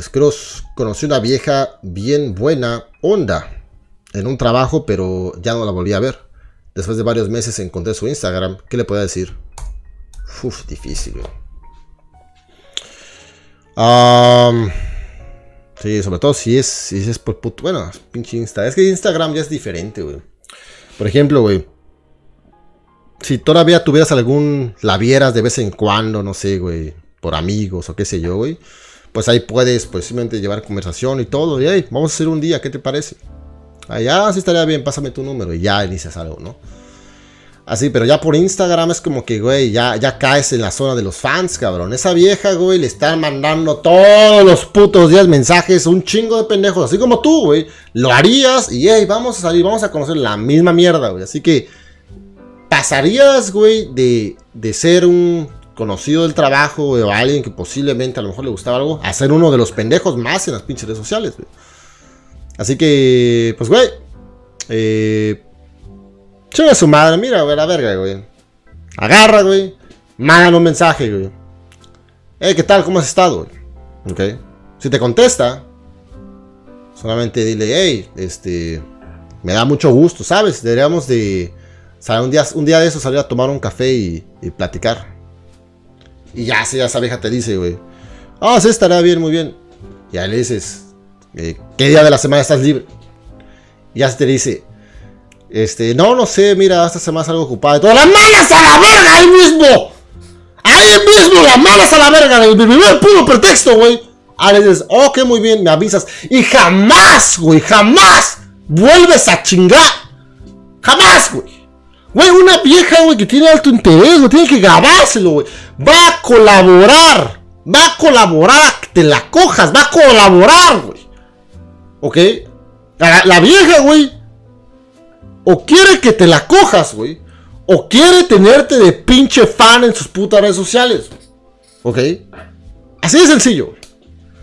Scross conocí una vieja bien buena onda en un trabajo, pero ya no la volví a ver. Después de varios meses encontré su Instagram. ¿Qué le puedo decir? Uf, difícil. Am, sí, sobre todo si es, si es por puto. Bueno, pinche Insta. Es que Instagram ya es diferente, güey. Por ejemplo, güey. Si todavía tuvieras algún. La vieras de vez en cuando, no sé, güey. Por amigos o qué sé yo, güey. Pues ahí puedes, pues simplemente llevar conversación y todo. Y hey, vamos a hacer un día, ¿qué te parece? Allá sí estaría bien, pásame tu número y ya inicias algo, ¿no? Así, pero ya por Instagram es como que, güey, ya, ya caes en la zona de los fans, cabrón. Esa vieja, güey, le están mandando todos los putos días mensajes, un chingo de pendejos, así como tú, güey. Lo harías y, hey, vamos a salir, vamos a conocer la misma mierda, güey. Así que, pasarías, güey, de, de ser un conocido del trabajo o alguien que posiblemente a lo mejor le gustaba algo, a ser uno de los pendejos más en las pinches redes sociales. Así que, pues, güey. Eh, Chinga su madre, mira, güey, la verga, güey. Agarra, güey. Manda un mensaje, güey. Eh, ¿qué tal? ¿Cómo has estado? Ok. Si te contesta, solamente dile, hey, este. Me da mucho gusto, ¿sabes? Deberíamos de. un, día, un día de eso salir a tomar un café y platicar. Y ya, si esa vieja te dice, güey. Ah, sí, estará bien, muy bien. Y ahí le dices, eh, ¿qué día de la semana estás libre? Y ya se te dice, este, no, no sé, mira, esta semana es algo ocupada. y todo. ¡Las malas a la verga ahí mismo! Ahí mismo, las malas a la verga. El primer puro pretexto, güey. Ahí le dices, ok, muy bien, me avisas. Y jamás, güey, jamás vuelves a chingar. Jamás, güey. Güey, una vieja, güey, que tiene alto interés, güey, tiene que grabárselo, güey. Va a colaborar. Va a colaborar que te la cojas. Va a colaborar, güey. ¿Ok? La, vieja, güey. O quiere que te la cojas, güey. O quiere tenerte de pinche fan en sus putas redes sociales. ¿Ok? Así de sencillo.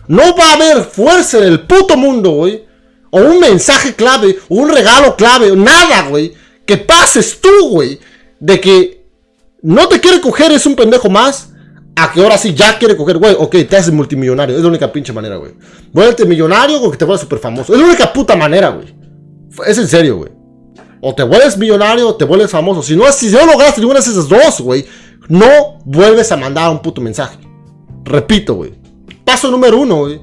No va a haber fuerza en el puto mundo, güey. O un mensaje clave, o un regalo clave, o nada, güey. Que pases tú, güey. De que no te quiere coger, es un pendejo más. A que ahora sí ya quiere coger, güey. Ok, te haces multimillonario. Es la única pinche manera, güey. Vuelve millonario o que te vuelvas súper famoso. Es la única puta manera, güey. Es en serio, güey. O te vuelves millonario o te vuelves famoso. Si no, si no lograste ninguna de esas dos, güey, no vuelves a mandar un puto mensaje. Repito, güey. Paso número uno, güey.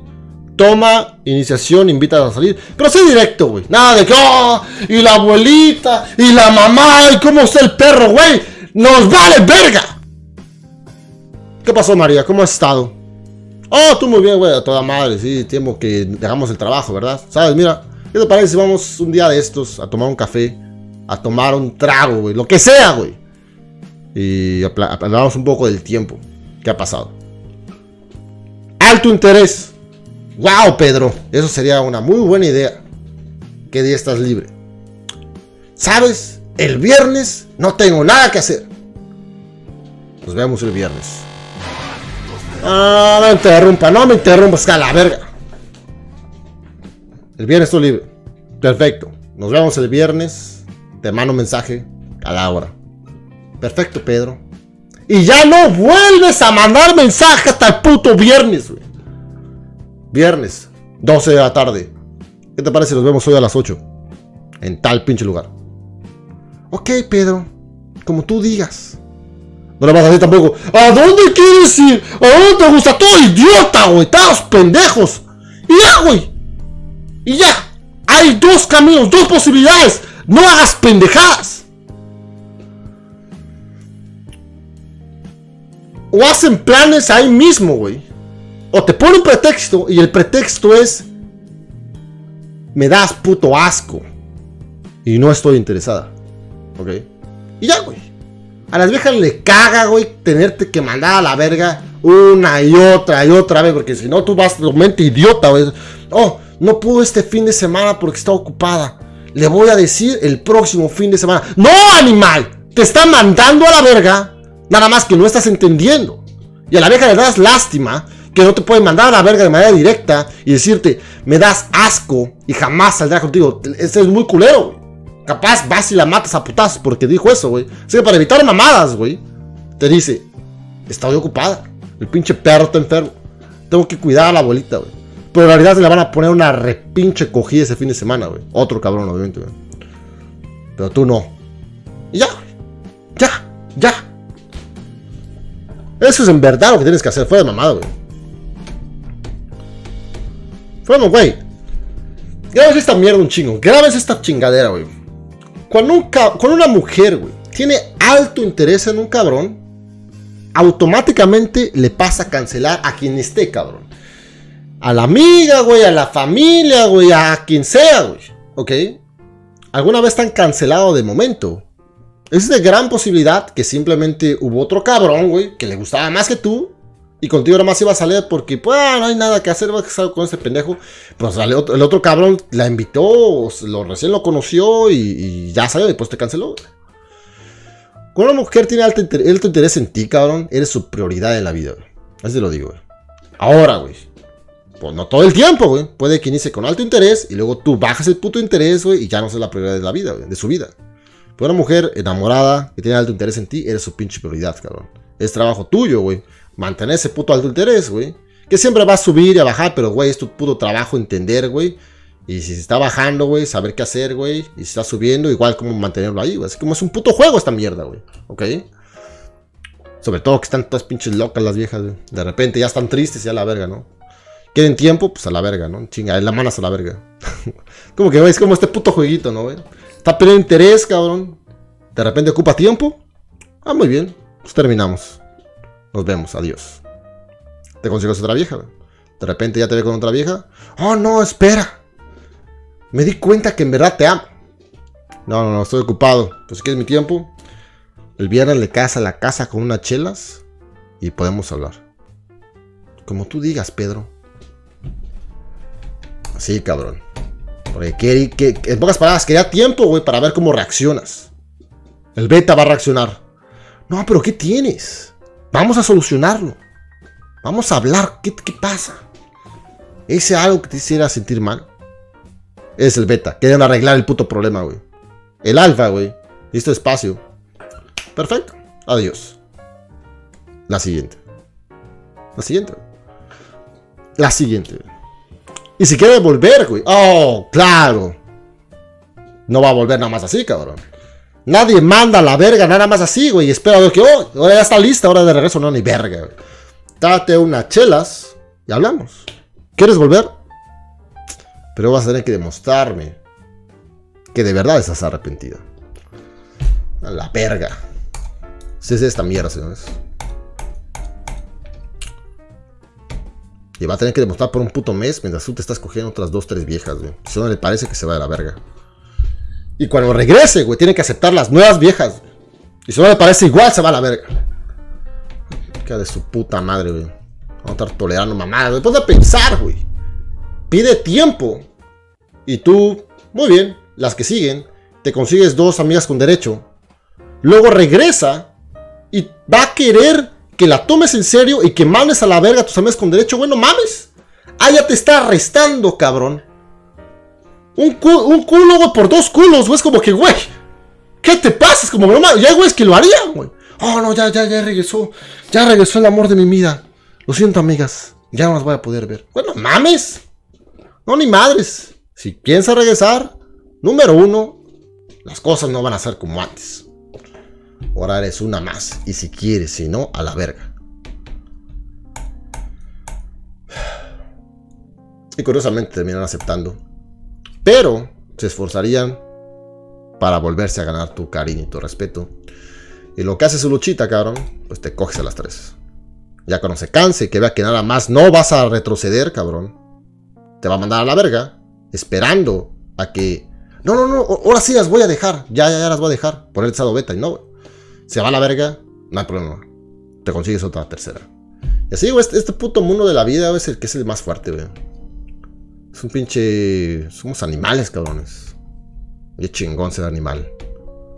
Toma iniciación, invita a salir. Pero sé directo, güey. Nada de que, oh, y la abuelita, y la mamá, y cómo está el perro, güey. Nos vale verga. ¿Qué pasó, María? ¿Cómo has estado? Oh, tú muy bien, güey, a toda madre. Sí, tiempo que dejamos el trabajo, ¿verdad? ¿Sabes? Mira, ¿qué te parece si vamos un día de estos a tomar un café? A tomar un trago, güey. Lo que sea, güey. Y hablamos un poco del tiempo que ha pasado. Alto interés. Wow, Pedro. Eso sería una muy buena idea. ¿Qué día estás libre? ¿Sabes? El viernes no tengo nada que hacer. Nos vemos el viernes. Ah, no interrumpa, no me interrumpas, a la verga. El viernes estoy libre. Perfecto. Nos vemos el viernes. Te mando mensaje a la hora. Perfecto, Pedro. Y ya no vuelves a mandar mensaje hasta el puto viernes, güey. Viernes, 12 de la tarde. ¿Qué te parece nos vemos hoy a las 8? En tal pinche lugar. Ok, Pedro. Como tú digas. No le vas a decir tampoco. ¿A dónde quieres ir? ¿A dónde te gusta? Todo idiota, güey. Todos pendejos. Y ya, güey. Y ya. Hay dos caminos, dos posibilidades. No hagas pendejadas. O hacen planes ahí mismo, güey. O te ponen un pretexto y el pretexto es... Me das puto asco. Y no estoy interesada. ¿Ok? Y ya, güey. A las viejas le caga, güey, tenerte que mandar a la verga una y otra y otra vez. Porque si no, tú vas totalmente idiota, güey. Oh, no pudo este fin de semana porque está ocupada. Le voy a decir el próximo fin de semana. ¡No, animal! Te está mandando a la verga. Nada más que no estás entendiendo. Y a la vieja le das lástima que no te puede mandar a la verga de manera directa y decirte, me das asco y jamás saldrá contigo. Este es muy culero, güey. Capaz vas y la matas a putazos porque dijo eso, güey. Así que para evitar mamadas, güey, te dice, estoy ocupada. El pinche perro está enfermo. Tengo que cuidar a la abuelita, güey. Pero en realidad se le van a poner una repinche cogida ese fin de semana, güey. Otro cabrón, obviamente, güey. Pero tú no. Y ya. Ya. Ya. Eso es en verdad lo que tienes que hacer. Fuera de mamada, güey. Fuera, güey. Grabes esta mierda un chingo. Grabes esta chingadera, güey. Cuando, cuando una mujer, güey, tiene alto interés en un cabrón, automáticamente le pasa a cancelar a quien esté, cabrón. A la amiga, güey, a la familia, güey, a quien sea, güey. ¿Ok? Alguna vez están cancelados de momento. Es de gran posibilidad que simplemente hubo otro cabrón, güey, que le gustaba más que tú. Y contigo nada más iba a salir porque, pues, no hay nada que hacer, va a estar con ese pendejo. Pues el otro, cabrón la invitó, lo, recién lo conoció y, ya salió después te canceló. Cuando una mujer tiene alto, interés en ti, cabrón, eres su prioridad en la vida, güey. Así lo digo, güey. Ahora, güey. Pues no todo el tiempo, güey. Puede que inicie con alto interés y luego tú bajas el puto interés, güey, y ya no es la prioridad de la vida, güey, de su vida. Pero una mujer enamorada que tiene alto interés en ti, eres su pinche prioridad, cabrón. Es trabajo tuyo, güey mantener ese puto alto interés, güey. Que siempre va a subir y a bajar, pero, güey, es tu puto trabajo entender, güey. Y si se está bajando, güey, saber qué hacer, güey. Y si está subiendo, igual como mantenerlo ahí, güey. Así como es un puto juego esta mierda, güey. ¿Ok? Sobre todo que están todas pinches locas las viejas, güey. De repente ya están tristes y a la verga, ¿no? Quieren tiempo, pues a la verga, ¿no? Chinga, la manas a la verga. como que, güey, es como este puto jueguito, ¿no, güey? Está perdiendo interés, cabrón. De repente ocupa tiempo. Ah, muy bien. Pues terminamos. Nos vemos, adiós. Te consigues otra vieja. De repente ya te ve con otra vieja. Oh, no, espera. Me di cuenta que en verdad te amo. No, no, no, estoy ocupado. Pues si quieres mi tiempo. El viernes le casa a la casa con unas chelas y podemos hablar. Como tú digas, Pedro. Sí, cabrón. Porque que, que, en pocas palabras, quería tiempo, güey, para ver cómo reaccionas. El beta va a reaccionar. No, pero ¿qué tienes? Vamos a solucionarlo. Vamos a hablar. ¿Qué, pasa? ¿Ese algo que te hiciera sentir mal? Es el beta. Quieren arreglar el puto problema, güey. El alfa, güey. Listo espacio. Perfecto. Adiós. La siguiente. La siguiente. La siguiente. Y si quiere volver, güey. Oh, claro. No va a volver nada más así, cabrón. Nadie manda la verga nada más así, güey. Espera que, oh, ahora ya está lista, ahora de regreso, no, ni verga, güey. Date unas chelas y hablamos. ¿Quieres volver? Pero vas a tener que demostrarme que de verdad estás arrepentido. A la verga. Si es esta mierda, señores. Y va a tener que demostrar por un puto mes mientras tú te estás cogiendo otras dos, tres viejas, güey. Si no le parece que se va de la verga. Y cuando regrese, güey, tiene que aceptar las nuevas viejas. Y si no le parece igual, se va a la verga. Queda de su puta madre, güey. Vamos a estar tolerando mamadas. Después de pensar, güey. Pide tiempo. Y tú, muy bien, las que siguen, te consigues dos amigas con derecho. Luego regresa y va a querer que la tomes en serio y que mandes a la verga a tus amigas con derecho. Bueno, mames. Ah, ya te está arrestando, cabrón. Un, culo, güey, por dos culos, güey. Es como que, güey, ¿qué te pasa? Es como, no ya, güey, es que lo harían, güey. Oh, no, ya, ya, ya regresó. Ya regresó el amor de mi vida. Lo siento, amigas. Ya no las voy a poder ver. Bueno, mames. No, ni madres. Si piensa regresar, número uno, las cosas no van a ser como antes. Ahora eres una más. Y si quieres, si no, a la verga. Y curiosamente terminan aceptando pero se esforzarían para volverse a ganar tu cariño y tu respeto. Y lo que hace su luchita, cabrón, pues te coges a las tres. Ya cuando se canse, que vea que nada más no vas a retroceder, cabrón, te va a mandar a la verga, esperando a que. No, no, no, ahora sí las voy a dejar. Ya, ya, ya las voy a dejar. Por el estado beta. Y no, Se va a la verga, no hay problema. Te consigues otra tercera. Y así, güey, este, este, puto mundo de la vida es el que es el más fuerte, güey. Es un pinche. Somos animales, cabrones. Y chingón ser animal.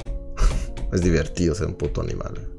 es divertido ser un puto animal.